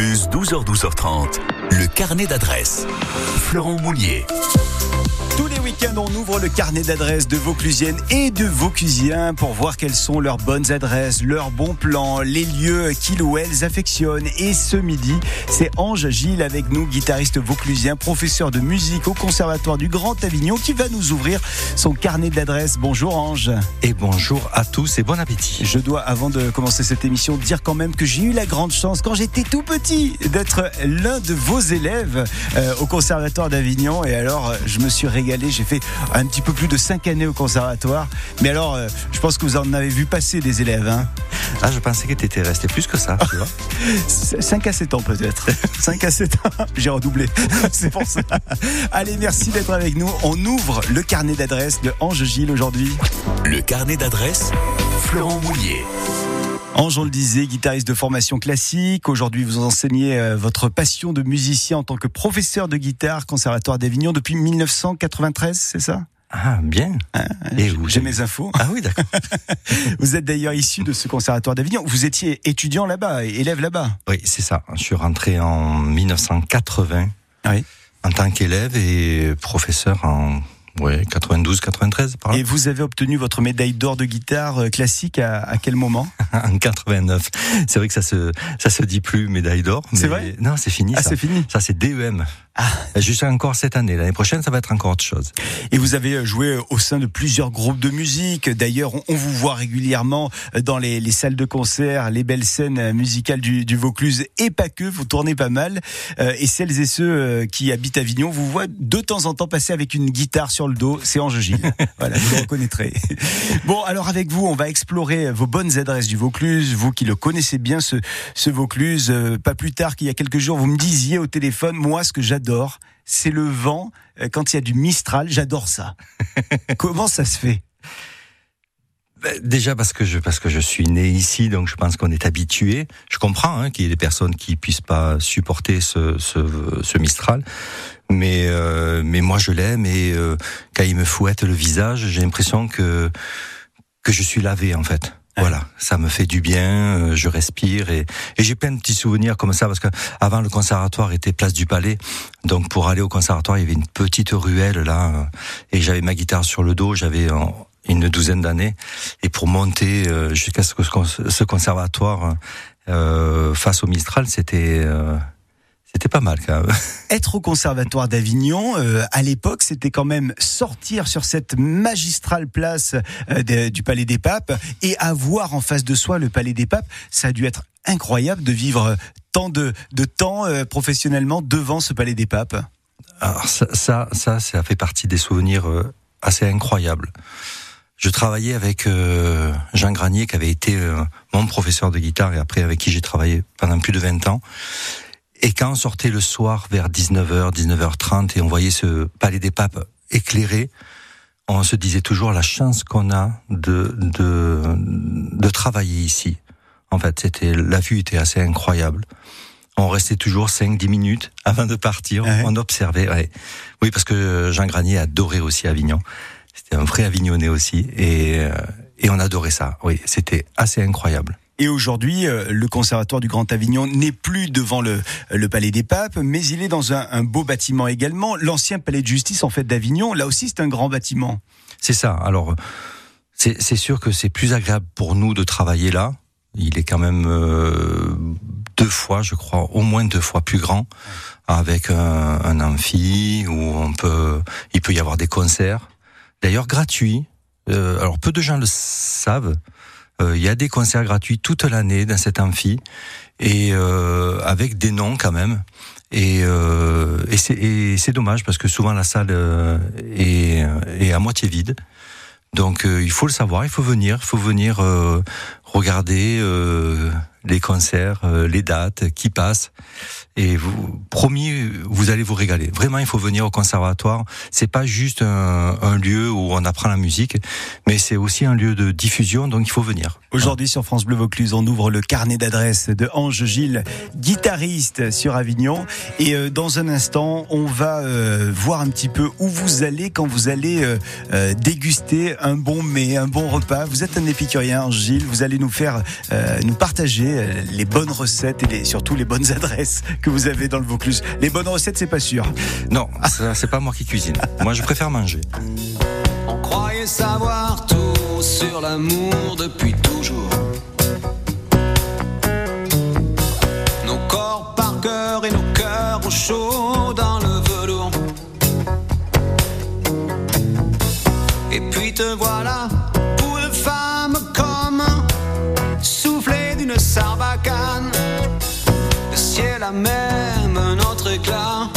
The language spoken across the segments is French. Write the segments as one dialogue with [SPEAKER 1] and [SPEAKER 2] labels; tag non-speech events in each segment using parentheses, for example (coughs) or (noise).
[SPEAKER 1] Vaucluse, 12h, 12h30. Le carnet d'adresses. Florent Moulier.
[SPEAKER 2] On ouvre le carnet d'adresses de Vauclusiennes et de Vauclusiens pour voir quelles sont leurs bonnes adresses, leurs bons plans, les lieux qu'ils ou elles affectionnent. Et ce midi, c'est Ange Gilles avec nous, guitariste vauclusien, professeur de musique au Conservatoire du Grand Avignon, qui va nous ouvrir son carnet d'adresses. Bonjour Ange.
[SPEAKER 3] Et bonjour à tous et bon appétit.
[SPEAKER 2] Je dois, avant de commencer cette émission, dire quand même que j'ai eu la grande chance, quand j'étais tout petit, d'être l'un de vos élèves euh, au Conservatoire d'Avignon. Et alors, je me suis régalé j'ai fait un petit peu plus de 5 années au conservatoire. Mais alors, euh, je pense que vous en avez vu passer des élèves. Hein.
[SPEAKER 3] Ah, je pensais que tu étais resté plus que ça, tu vois. (laughs)
[SPEAKER 2] 5 à 7 ans peut-être. (laughs) 5 à 7 ans. (laughs) J'ai redoublé. C'est pour ça. Allez, merci d'être avec nous. On ouvre le carnet d'adresse de Ange Gilles aujourd'hui.
[SPEAKER 1] Le carnet d'adresse, Florent Moulier.
[SPEAKER 2] Ange, on le disait, guitariste de formation classique. Aujourd'hui, vous enseignez euh, votre passion de musicien en tant que professeur de guitare, Conservatoire d'Avignon, depuis 1993, c'est ça?
[SPEAKER 3] Ah, bien.
[SPEAKER 2] Ah, Et J'ai mes infos.
[SPEAKER 3] Ah oui, d'accord. (laughs)
[SPEAKER 2] vous êtes d'ailleurs issu de ce conservatoire d'Avignon. Vous étiez étudiant là-bas, élève là-bas.
[SPEAKER 3] Oui, c'est ça. Je suis rentré en 1980 oui. en tant qu'élève et professeur en oui, 92, 93 par
[SPEAKER 2] là. Et vous avez obtenu votre médaille d'or de guitare euh, classique à, à quel moment (laughs)
[SPEAKER 3] En 89. C'est vrai que ça se ça se dit plus médaille d'or.
[SPEAKER 2] C'est vrai?
[SPEAKER 3] Non, c'est fini.
[SPEAKER 2] Ah, c'est fini.
[SPEAKER 3] Ça c'est DEM. Ah. Juste encore cette année. L'année prochaine, ça va être encore autre chose.
[SPEAKER 2] Et vous avez euh, joué euh, au sein de plusieurs groupes de musique. D'ailleurs, on vous voit régulièrement euh, dans les, les, salles de concert, les belles scènes musicales du, du, Vaucluse et pas que. Vous tournez pas mal. Et celles et ceux qui habitent Avignon vous voient de temps en temps passer avec une guitare sur le dos. C'est Ange Gilles. (laughs) voilà, vous le reconnaîtrez. Bon, alors avec vous, on va explorer vos bonnes adresses du Vaucluse. Vous qui le connaissez bien, ce, ce Vaucluse. Pas plus tard qu'il y a quelques jours, vous me disiez au téléphone, moi, ce que j'adore c'est le vent euh, quand il y a du Mistral. J'adore ça. (laughs) Comment ça se fait?
[SPEAKER 3] Ben, Déjà parce que je parce que je suis né ici, donc je pense qu'on est habitué. Je comprends hein, qu'il y ait des personnes qui puissent pas supporter ce, ce, Mistral, mais euh, mais moi je l'aime et euh, quand il me fouette le visage, j'ai l'impression que que je suis lavé en fait. Voilà, ça me fait du bien, euh, je respire et, et j'ai plein de petits souvenirs comme ça parce que avant le conservatoire était place du Palais, donc pour aller au conservatoire il y avait une petite ruelle là euh, et j'avais ma guitare sur le dos, j'avais une douzaine d'années. Et pour monter euh, jusqu'à ce, ce conservatoire face au Mistral c'était c'était pas mal quand même. (laughs)
[SPEAKER 2] Être au conservatoire d'Avignon, euh, à l'époque, c'était quand même sortir sur cette magistrale place euh, du Palais des Papes et avoir en face de soi le Palais des Papes. Ça a dû être incroyable de vivre tant de, de temps euh, professionnellement devant ce Palais des Papes.
[SPEAKER 3] Alors ça, ça, ça, ça fait partie des souvenirs assez incroyables. Je travaillais avec Jean Granier, qui avait été mon professeur de guitare et après avec qui j'ai travaillé pendant plus de 20 ans. Et quand on sortait le soir vers 19h, 19h30 et on voyait ce palais des papes éclairé, on se disait toujours la chance qu'on a de, de, de travailler ici. En fait, c'était, la vue était assez incroyable. On restait toujours 5-10 minutes avant de partir. On observait, ouais. Oui, parce que Jean Granier adorait aussi Avignon. C'était un vrai Avignonnais aussi. Et, euh, et on adorait ça. Oui, c'était assez incroyable.
[SPEAKER 2] Et aujourd'hui, euh, le Conservatoire du Grand Avignon n'est plus devant le, Palais des Papes, mais il est dans un, beau bâtiment également. L'ancien Palais de Justice, en fait, d'Avignon, là aussi, c'est un grand bâtiment.
[SPEAKER 3] C'est ça. Alors, c'est sûr que c'est plus agréable pour nous de travailler là. Il est quand même euh, deux fois, je crois, au moins deux fois plus grand, avec un, un amphi où on peut, il peut y avoir des concerts, d'ailleurs gratuits. Euh, alors peu de gens le savent, il y a des concerts gratuits toute l'année dans cet amphi et euh, avec des noms quand même. Et, euh, et c'est dommage parce que souvent la salle est, est à moitié vide. Donc il faut le savoir, il faut venir, il faut venir regarder les concerts, les dates qui passent. Et vous, promis, vous allez vous régaler. Vraiment, il faut venir au conservatoire. C'est pas juste un, un, lieu où on apprend la musique, mais c'est aussi un lieu de diffusion, donc il faut venir.
[SPEAKER 2] Aujourd'hui, sur France Bleu Vaucluse, on ouvre le carnet d'adresses de Ange Gilles, guitariste sur Avignon. Et euh, dans un instant, on va euh, voir un petit peu où vous allez quand vous allez euh, déguster un bon mets, un bon repas. Vous êtes un épicurien, Ange Gilles. Vous allez nous faire, euh, nous partager euh, les bonnes recettes et les, surtout les bonnes (laughs) adresses que vous avez dans le Vaucluse. Les bonnes recettes, c'est pas sûr.
[SPEAKER 3] Non, ça, c'est pas moi qui cuisine. moi, je préfère manger.
[SPEAKER 4] On croyait savoir tout sur l'amour depuis toujours. Nos corps par cœur et nos cœurs au chaud dans le velours. Et puis te voilà, d'une sarbacane. Le ciel a même un autre éclat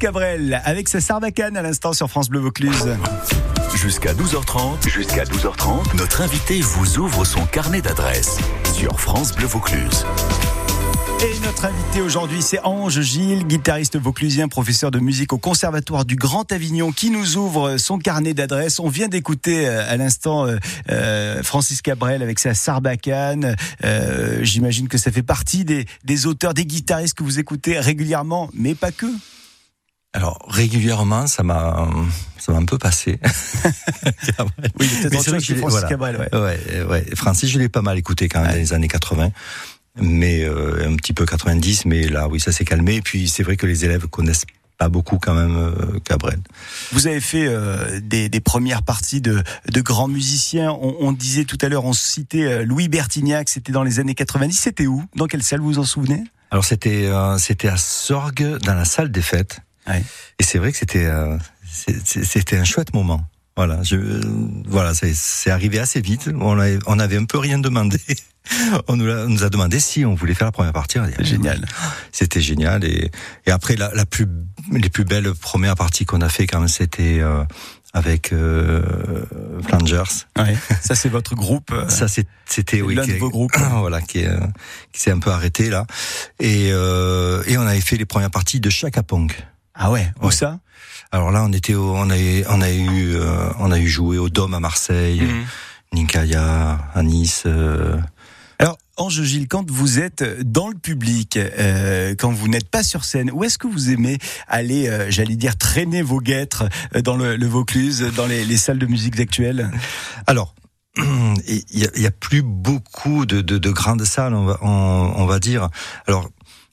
[SPEAKER 2] Cabrel avec sa sarbacane à l'instant sur France Bleu Vaucluse.
[SPEAKER 1] Jusqu'à 12h30, jusqu'à 12h30, notre invité vous ouvre son carnet d'adresses sur France Bleu Vaucluse.
[SPEAKER 2] Et notre invité aujourd'hui, c'est Ange Gilles, guitariste vauclusien, professeur de musique au Conservatoire du Grand Avignon, qui nous ouvre son carnet d'adresses. On vient d'écouter euh, à l'instant euh, euh, Francis Cabrel avec sa Sarbacane. Euh, J'imagine que ça fait partie des, des auteurs, des guitaristes que vous écoutez régulièrement, mais pas que.
[SPEAKER 3] Alors régulièrement, ça m'a, ça m'a un peu passé. (laughs)
[SPEAKER 2] Oui,
[SPEAKER 3] Mais c'est vrai que
[SPEAKER 2] que
[SPEAKER 3] je l'ai-
[SPEAKER 2] Francis
[SPEAKER 3] voilà.
[SPEAKER 2] Cabrel. Ouais.
[SPEAKER 3] Ouais, ouais. Francis, je l'ai pas mal écouté quand même dans les années 80. Mais euh, un petit peu 90, mais là, oui, ça s'est calmé. Et puis, c'est vrai que les élèves connaissent pas beaucoup quand même euh, Cabrel.
[SPEAKER 2] Vous avez fait euh, des, des premières parties de, de grands musiciens. On, on disait tout à l'heure, on citait euh, Louis Bertignac, c'était dans les années 90. C'était où? Dans quelle salle vous vous en souvenez?
[SPEAKER 3] Alors, c'était euh, c'était à Sorgues, dans la salle des fêtes.
[SPEAKER 2] Ouais.
[SPEAKER 3] Et c'est vrai que c'était euh, c'était un chouette moment. Voilà, je, euh, voilà, c'est arrivé assez vite. On avait, on avait un peu rien demandé. (laughs) on, nous a, on nous a demandé si on voulait faire la première partie. Dit, ah,
[SPEAKER 2] Génial.
[SPEAKER 3] C'était génial. Et, et après, la, la plus, les plus belles premières parties qu'on a fait, quand même, c'était euh, avec euh, Flangers.
[SPEAKER 2] Ouais. (laughs) Ça, c'est votre groupe. euh,
[SPEAKER 3] Ça, c'était oui,
[SPEAKER 2] l'un de vos groupes. (coughs)
[SPEAKER 3] voilà, qui, euh, qui s'est un peu arrêté là. Et, euh, et on avait fait les premières parties de Chaka Punk.
[SPEAKER 2] Ah ouais, où
[SPEAKER 3] Ouais.
[SPEAKER 2] ça?
[SPEAKER 3] Alors là, on était, au- on a, on a eu, euh, on a eu joué au Dôme à Marseille,
[SPEAKER 2] Mhm.
[SPEAKER 3] Ninkaya à Nice. euh,
[SPEAKER 2] Alors, Ange Gilles, quand vous êtes dans le public, euh, quand vous n'êtes pas sur scène, où est-ce que vous aimez aller, euh, j'allais dire, traîner vos guêtres euh, dans le, le Vaucluse, dans les, les salles de musique actuelles?
[SPEAKER 3] Alors, (clears throat) il y, a- plus beaucoup de, de, de grandes salles, on va, on, on va dire. Alors,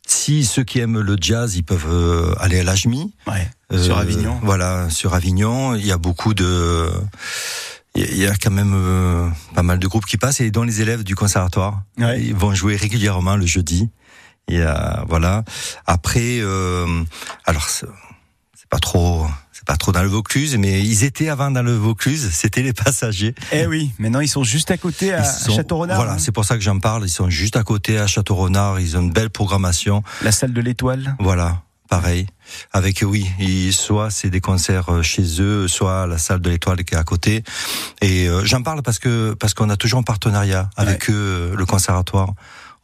[SPEAKER 3] si ceux qui aiment le jazz, ils peuvent euh, aller à l'Ajmi.
[SPEAKER 2] Ouais.
[SPEAKER 3] Euh,
[SPEAKER 2] Sur Avignon.
[SPEAKER 3] Voilà, sur Avignon, il y a beaucoup de, il y a- il y a quand même euh, pas mal de groupes qui passent et dont les élèves du conservatoire
[SPEAKER 2] Ouais.
[SPEAKER 3] ils vont jouer régulièrement le jeudi. Il y a, voilà. Après, euh, alors c'est pas trop, c'est pas trop dans le Vaucluse, mais ils étaient avant dans le Vaucluse. C'était les passagers.
[SPEAKER 2] Eh oui, maintenant ils sont juste à côté à, Château-Renard.
[SPEAKER 3] Voilà,
[SPEAKER 2] hein.
[SPEAKER 3] c'est pour ça que j'en parle. Ils sont juste à côté à Château-Renard. Ils ont une belle programmation.
[SPEAKER 2] la salle de l'Étoile.
[SPEAKER 3] Voilà, pareil. Avec oui, soit c'est des concerts euh, chez eux, soit à la salle de l'Étoile qui est à côté. Et euh, j'en parle parce que parce qu'on a toujours un partenariat avec eux, euh, le conservatoire.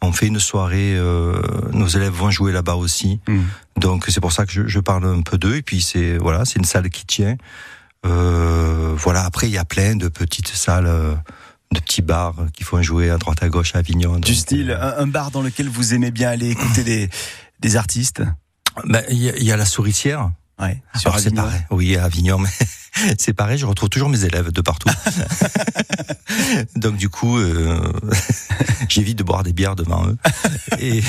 [SPEAKER 3] On fait une soirée, euh, nos élèves vont jouer là-bas aussi.
[SPEAKER 2] Mm.
[SPEAKER 3] Donc c'est pour ça que je, je parle un peu d'eux. Et puis c'est voilà, c'est une salle qui tient. Euh, voilà. Après il y a plein de petites salles, euh, de petits bars qui font jouer à droite à gauche à Avignon.
[SPEAKER 2] Du style, un, un bar dans lequel vous aimez bien aller écouter des, des artistes?
[SPEAKER 3] ben, il y, a- il y a la souricière.
[SPEAKER 2] Ouais, sur
[SPEAKER 3] Alors,
[SPEAKER 2] Avignon.
[SPEAKER 3] pareil. Oui, à Avignon, mais (laughs) c'est pareil, je retrouve toujours mes élèves de partout. (laughs) Donc du coup, euh, (laughs) j'évite de boire des bières devant eux. Et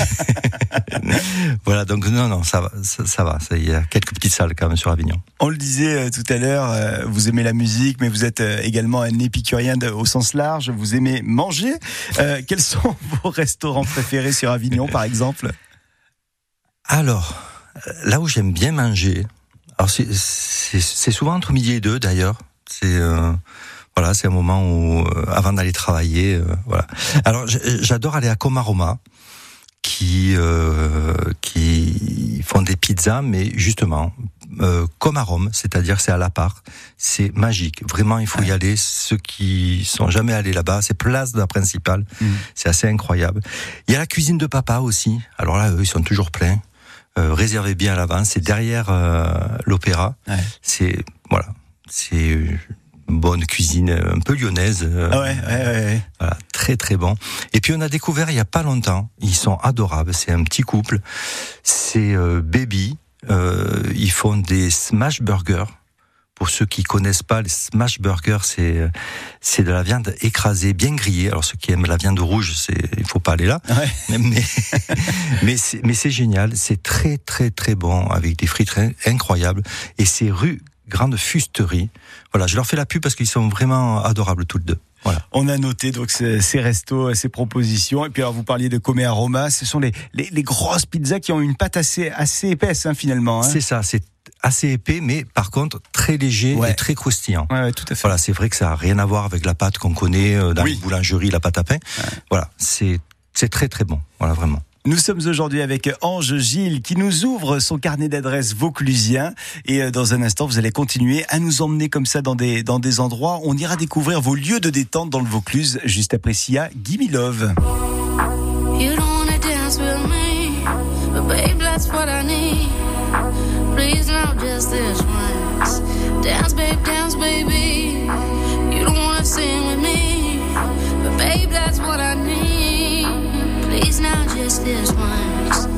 [SPEAKER 3] (laughs) voilà, donc non, non, ça va, ça, ça va. Il y a quelques petites salles quand même sur Avignon.
[SPEAKER 2] On le disait euh, tout à l'heure, euh, vous aimez la musique, mais vous êtes également un épicurien de- au sens large. Vous aimez manger. Euh, quels sont vos restaurants préférés sur Avignon, par exemple?
[SPEAKER 3] Alors, là où j'aime bien manger, alors c'est- c'est c'est souvent entre midi et deux d'ailleurs. C'est euh, voilà, c'est un moment où euh, avant d'aller travailler, euh, voilà. Alors j'adore aller à Comaroma, qui euh, qui font des pizzas, mais justement euh, comme à Rome, c'est-à-dire c'est à la part, c'est magique. Vraiment, il faut y aller. Ceux qui sont jamais allés là-bas, c'est place de la principale,
[SPEAKER 2] Mhm.
[SPEAKER 3] c'est assez incroyable. Il y a la cuisine de papa aussi. Alors là, eux, ils sont toujours pleins. Euh, réservez bien à l'avance. C'est derrière euh, l'opéra.
[SPEAKER 2] Ouais.
[SPEAKER 3] C'est voilà, c'est une bonne cuisine, un peu lyonnaise. euh,
[SPEAKER 2] Ah ouais, ouais, ouais, ouais.
[SPEAKER 3] voilà, très très bon. Et puis on a découvert il y a pas longtemps, ils sont adorables, c'est un petit couple, c'est euh, Baby, euh, ils font des smash burgers. Pour ceux qui connaissent pas, les smash burgers, c'est c'est de la viande écrasée, bien grillée. Alors ceux qui aiment la viande rouge, c'est il faut pas aller là.
[SPEAKER 2] Ouais.
[SPEAKER 3] Mais (laughs) mais c'est mais c'est génial, c'est très très très bon avec des frites in- incroyables et c'est rue Grande Fusterie. Voilà, je leur fais la pub parce qu'ils sont vraiment adorables tous les deux. Voilà.
[SPEAKER 2] On a noté donc ces, ces restos, ces propositions. Et puis alors vous parliez de Comé Aroma. Ce sont les, les, les grosses pizzas qui ont une pâte assez, assez épaisse hein, finalement. Hein.
[SPEAKER 3] C'est ça, c'est assez épais, mais par contre très léger
[SPEAKER 2] Ouais.
[SPEAKER 3] et très croustillant.
[SPEAKER 2] Ouais, ouais, tout à fait.
[SPEAKER 3] Voilà, c'est vrai que ça a rien à voir avec la pâte qu'on connaît euh, dans
[SPEAKER 2] Oui.
[SPEAKER 3] les boulangeries, la pâte à pain. Voilà, c'est c'est très très bon. Voilà, vraiment.
[SPEAKER 2] Nous sommes aujourd'hui avec Ange Gilles qui nous ouvre son carnet d'adresses vauclusien et euh, dans un instant vous allez continuer à nous emmener comme ça dans des dans des endroits. On ira découvrir vos lieux de détente dans le Vaucluse juste après Sia, Gimme Love.
[SPEAKER 5] You don't wanna dance babe. Dance, babe, dance, baby. You don't sing with me, Please, not just this once.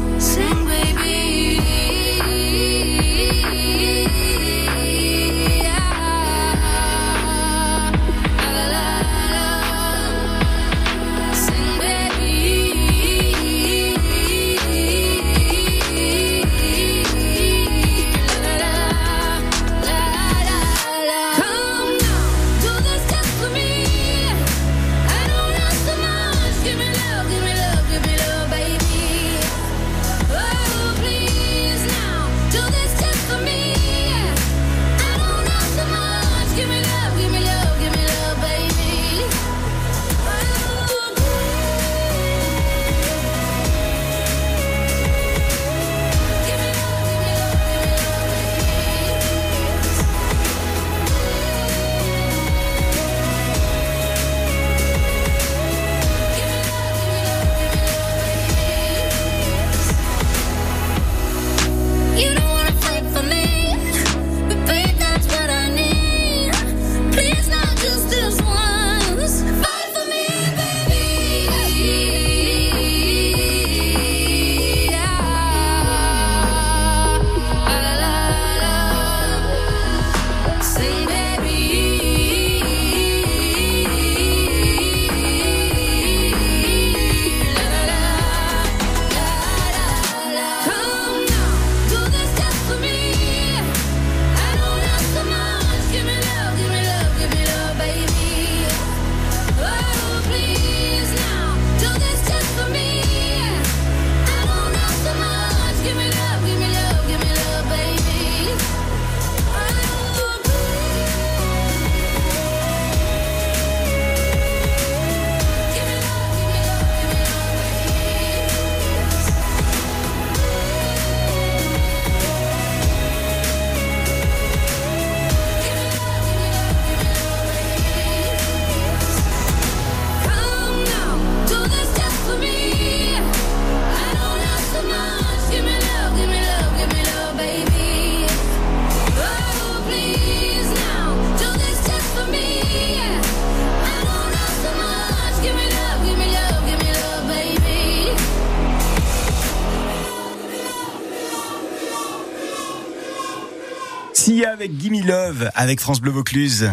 [SPEAKER 2] Avec Gimme Love avec France Bleu Vaucluse.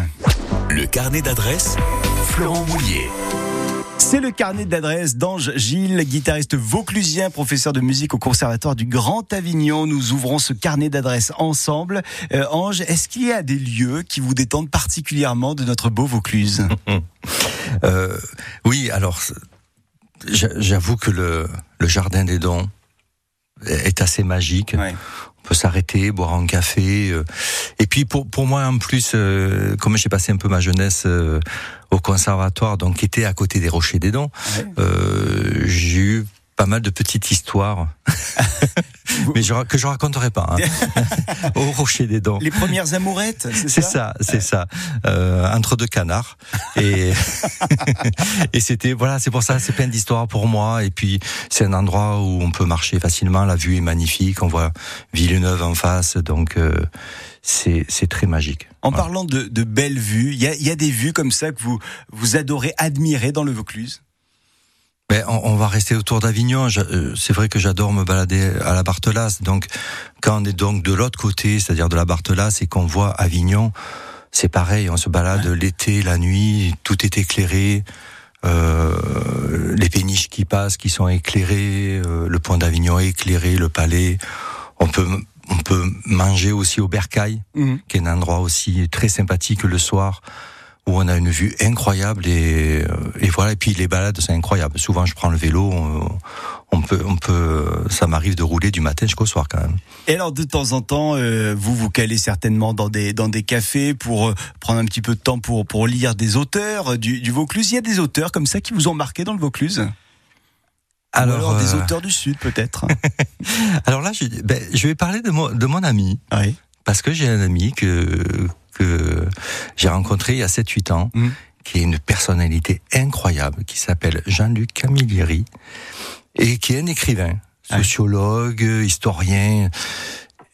[SPEAKER 1] Le carnet d'adresse, Florent Mouillet.
[SPEAKER 2] C'est le carnet d'adresse d'Ange Gilles, guitariste vauclusien, professeur de musique au Conservatoire du Grand Avignon. Nous ouvrons ce carnet d'adresse ensemble. Euh, Ange, est-ce qu'il y a des lieux qui vous détendent particulièrement de notre beau Vaucluse? (laughs)
[SPEAKER 3] Euh, oui, alors j'a- j'avoue que le, le jardin des dons est assez magique.
[SPEAKER 2] Ouais.
[SPEAKER 3] On peut s'arrêter, boire un café. euh. Et puis pour pour moi en plus, euh, comme j'ai passé un peu ma jeunesse euh, au conservatoire, donc qui était à côté des Rochers des Dons,
[SPEAKER 2] Ouais.
[SPEAKER 3] euh, j'ai eu pas mal de petites histoires, (laughs) mais je, que je raconterai pas. Hein. (laughs) au Rocher des Dons.
[SPEAKER 2] Les premières amourettes, c'est
[SPEAKER 3] C'est
[SPEAKER 2] ça?
[SPEAKER 3] c'est ça. Euh, entre deux canards. Et, (laughs) et c'était, voilà, c'est pour ça, c'est plein d'histoires pour moi. Et puis, c'est un endroit où on peut marcher facilement. La vue est magnifique. On voit Villeneuve en face. Donc, euh, c'est, c'est très magique.
[SPEAKER 2] En
[SPEAKER 3] Voilà.
[SPEAKER 2] parlant de, de belles vues, il y a, y a des vues comme ça que vous, vous adorez admirer dans le Vaucluse?
[SPEAKER 3] Ben, on, on va rester autour d'Avignon. Euh, C'est vrai que j'adore me balader à la Barthelasse. Donc, quand on est donc de l'autre côté, c'est-à-dire de la Barthelasse, et qu'on voit Avignon, c'est pareil. On se balade l'été, la nuit, tout est éclairé. Euh, les péniches qui passent, qui sont éclairées, euh, le pont d'Avignon est éclairé, le palais. On peut, on peut manger aussi au Bercail,
[SPEAKER 2] Mhm.
[SPEAKER 3] qui est un endroit aussi très sympathique le soir où on a une vue incroyable et, euh, et voilà et puis les balades c'est incroyable souvent je prends le vélo on, on peut on peut ça m'arrive de rouler du matin jusqu'au soir quand même
[SPEAKER 2] Et alors de temps en temps, euh, vous vous calez certainement dans des dans des cafés pour euh, prendre un petit peu de temps pour pour lire des auteurs euh, du, du Vaucluse. Il y a des auteurs comme ça qui vous ont marqué dans le Vaucluse? Ou alors des auteurs du Sud peut-être? (laughs)
[SPEAKER 3] alors là je, ben, je vais parler de mon de mon ami
[SPEAKER 2] oui.
[SPEAKER 3] Parce que j'ai un ami que que j'ai rencontré il y a 7 8 ans
[SPEAKER 2] Mhm.
[SPEAKER 3] qui est une personnalité incroyable qui s'appelle Jean-Luc Camilleri et qui est un écrivain sociologue historien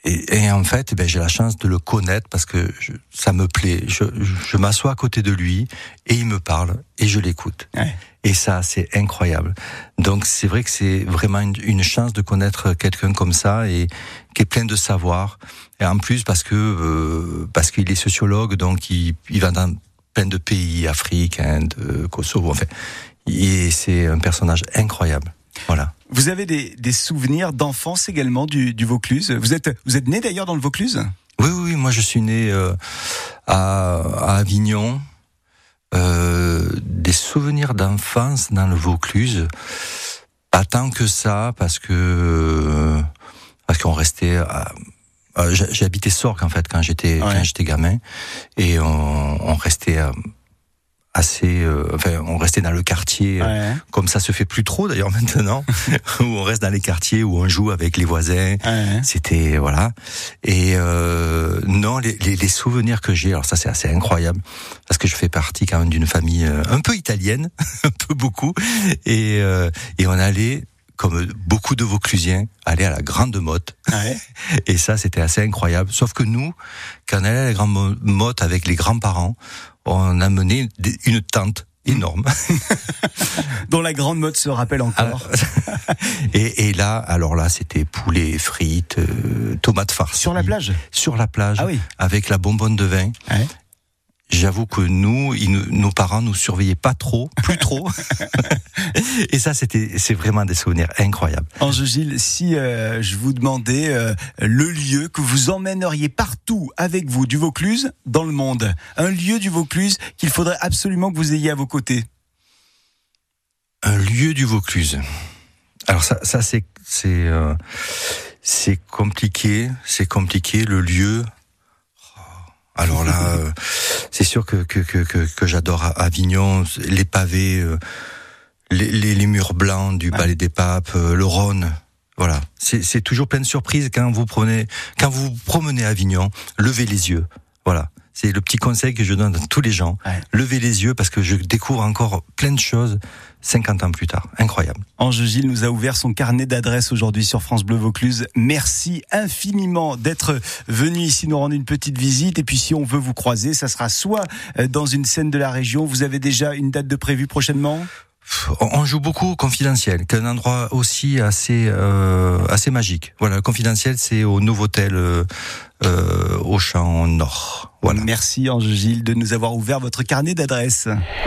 [SPEAKER 3] Et, et en fait, ben, j'ai la chance de le connaître parce que je- ça me plaît. Je, je, je m'assois à côté de lui et il me parle et je l'écoute.
[SPEAKER 2] Ouais.
[SPEAKER 3] Et ça, c'est incroyable. Donc c'est vrai que c'est vraiment une, une chance de connaître quelqu'un comme ça et qui est plein de savoir. Et en plus parce que euh, parce qu'il est sociologue, donc il, il va dans plein de pays, Afrique, Inde, euh, Kosovo. Enfin, et c'est un personnage incroyable. Voilà.
[SPEAKER 2] Vous avez des, des souvenirs d'enfance également du, du Vaucluse? Vous êtes vous êtes né d'ailleurs dans le Vaucluse?
[SPEAKER 3] Oui, oui, oui, moi je suis né euh, à, à Avignon. Euh, des souvenirs d'enfance dans le Vaucluse, pas tant que ça, parce que euh, parce qu'on restait. à- habité Sorgue en fait quand j'étais
[SPEAKER 2] Ouais.
[SPEAKER 3] quand j'étais gamin, et on, on restait assez, euh, enfin on restait dans le quartier. euh. Comme ça se fait plus trop d'ailleurs (laughs) maintenant, où on reste dans les quartiers où on joue avec les voisins.
[SPEAKER 2] Ouais.
[SPEAKER 3] C'était voilà. Et euh, non, les, les, les souvenirs que j'ai, alors ça c'est assez incroyable parce que je fais partie quand même d'une famille euh, un peu italienne, (laughs) un peu beaucoup, et euh, et on allait comme beaucoup de Vauclusiens, aller à la Grande Motte.
[SPEAKER 2] Ouais. (laughs)
[SPEAKER 3] Et ça, c'était assez incroyable. Sauf que nous, quand on allait à la Grande Motte avec les grands-parents, on amenait des- une tente énorme. (laughs)
[SPEAKER 2] Dont la grande mode se rappelle encore. (laughs)
[SPEAKER 3] et, et là, alors là, c'était poulet, frites, euh, tomates farcies.
[SPEAKER 2] Sur la plage?
[SPEAKER 3] Sur la plage,
[SPEAKER 2] Ah oui.
[SPEAKER 3] avec la bonbonne de vin.
[SPEAKER 2] Ouais.
[SPEAKER 3] J'avoue que nous, ils nos parents nous surveillaient pas trop, plus trop. (laughs) et ça, c'était, c'est vraiment des souvenirs incroyables.
[SPEAKER 2] Ange Gilles, si euh, je vous demandais euh, le lieu que vous emmèneriez partout avec vous du Vaucluse dans le monde, un lieu du Vaucluse qu'il faudrait absolument que vous ayez à vos côtés.
[SPEAKER 3] Un lieu du Vaucluse. Alors ça, ça c'est, c'est, euh, c'est compliqué, c'est compliqué. Le lieu. Alors là, euh, c'est sûr que que que que, que j'adore Avignon, les pavés, euh, les, les les murs blancs du Palais des Papes, euh, le Rhône. Voilà, c'est c'est toujours plein de surprises quand vous prenez, quand vous vous promenez à Avignon, levez les yeux. Voilà, c'est le petit conseil que je donne à tous les gens.
[SPEAKER 2] Ouais.
[SPEAKER 3] Levez les yeux parce que je découvre encore plein de choses 50 ans plus tard. Incroyable.
[SPEAKER 2] Ange Gilles nous a ouvert son carnet d'adresses aujourd'hui sur France Bleu Vaucluse. Merci infiniment d'être venu ici nous rendre une petite visite. Et puis si on veut vous croiser, ça sera soit euh, dans une scène de la région. Vous avez déjà une date de prévue prochainement?
[SPEAKER 3] On joue beaucoup au confidentiel, qui est un endroit aussi assez euh, assez magique. Voilà, confidentiel, c'est au Novotel euh, euh, au Champ Nord. Voilà.
[SPEAKER 2] Merci Ange Gilles de nous avoir ouvert votre carnet d'adresses.